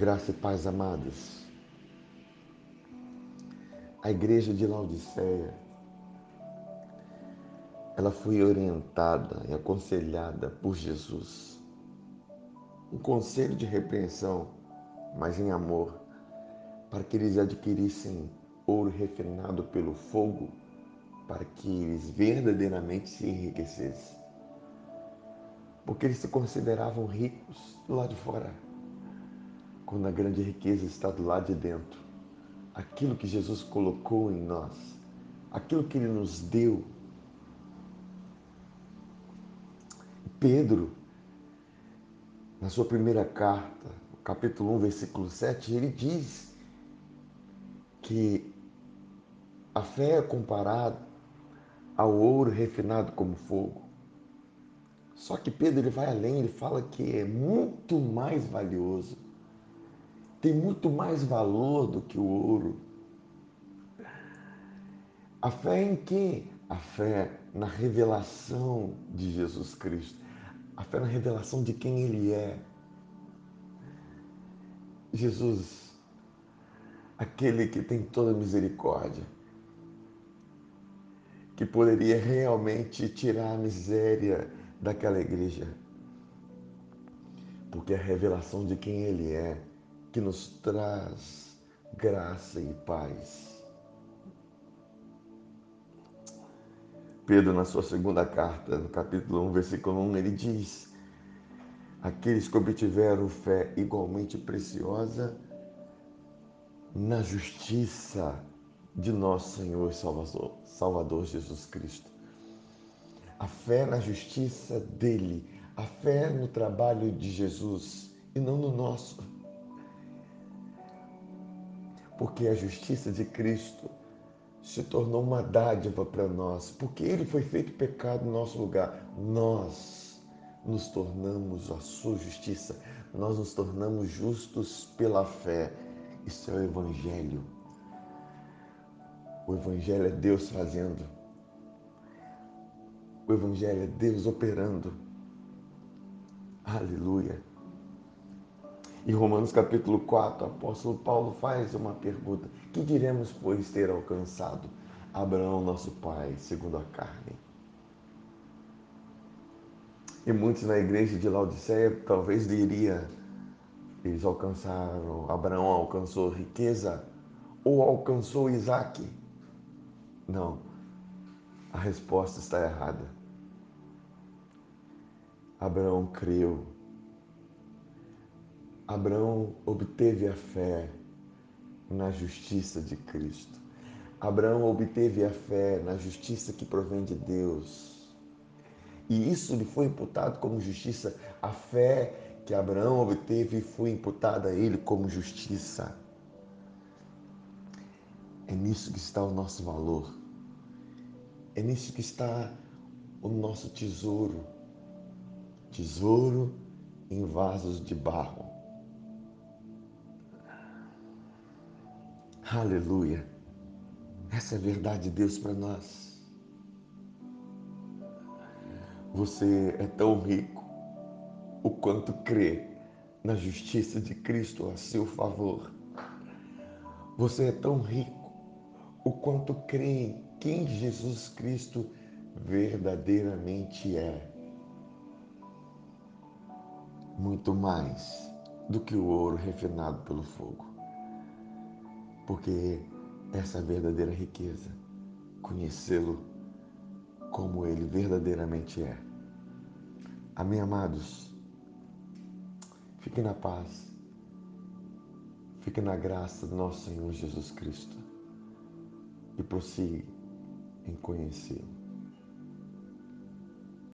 Graça e paz, amados. A igreja de Laodiceia, ela foi orientada e aconselhada por Jesus. Um conselho de repreensão, mas em amor, para que eles adquirissem ouro refinado pelo fogo, para que eles verdadeiramente se enriquecessem. Porque eles se consideravam ricos do lado de fora quando a grande riqueza está do lado de dentro. Aquilo que Jesus colocou em nós, aquilo que Ele nos deu. Pedro, na sua primeira carta, capítulo 1, versículo 7, ele diz que a fé é comparada ao ouro refinado como fogo. Só que Pedro ele vai além, ele fala que é muito mais valioso tem muito mais valor do que o ouro. A fé em quê? A fé na revelação de Jesus Cristo. A fé na revelação de quem Ele é. Jesus, aquele que tem toda misericórdia, que poderia realmente tirar a miséria daquela igreja, porque a revelação de quem Ele é que nos traz graça e paz. Pedro, na sua segunda carta, no capítulo 1, versículo 1, ele diz: Aqueles que obtiveram fé igualmente preciosa na justiça de nosso Senhor e Salvador, Salvador Jesus Cristo. A fé na justiça dele, a fé no trabalho de Jesus e não no nosso porque a justiça de Cristo se tornou uma dádiva para nós, porque ele foi feito pecado no nosso lugar. Nós nos tornamos a sua justiça, nós nos tornamos justos pela fé. Isso é o Evangelho. O Evangelho é Deus fazendo. O Evangelho é Deus operando. Aleluia. Em Romanos capítulo 4, o apóstolo Paulo faz uma pergunta: Que diremos, pois, ter alcançado Abraão, nosso pai, segundo a carne? E muitos na igreja de Laodiceia talvez diria: eles alcançaram, Abraão alcançou riqueza ou alcançou Isaac? Não, a resposta está errada. Abraão creu Abraão obteve a fé na justiça de Cristo. Abraão obteve a fé na justiça que provém de Deus. E isso lhe foi imputado como justiça. A fé que Abraão obteve foi imputada a ele como justiça. É nisso que está o nosso valor. É nisso que está o nosso tesouro. Tesouro em vasos de barro. Aleluia. Essa é a verdade de Deus para nós. Você é tão rico o quanto crê na justiça de Cristo a seu favor. Você é tão rico o quanto crê em quem Jesus Cristo verdadeiramente é. Muito mais do que o ouro refinado pelo fogo porque essa é a verdadeira riqueza, conhecê-lo como ele verdadeiramente é. Amém, amados? Fique na paz, fique na graça do nosso Senhor Jesus Cristo e prossiga em conhecê-lo.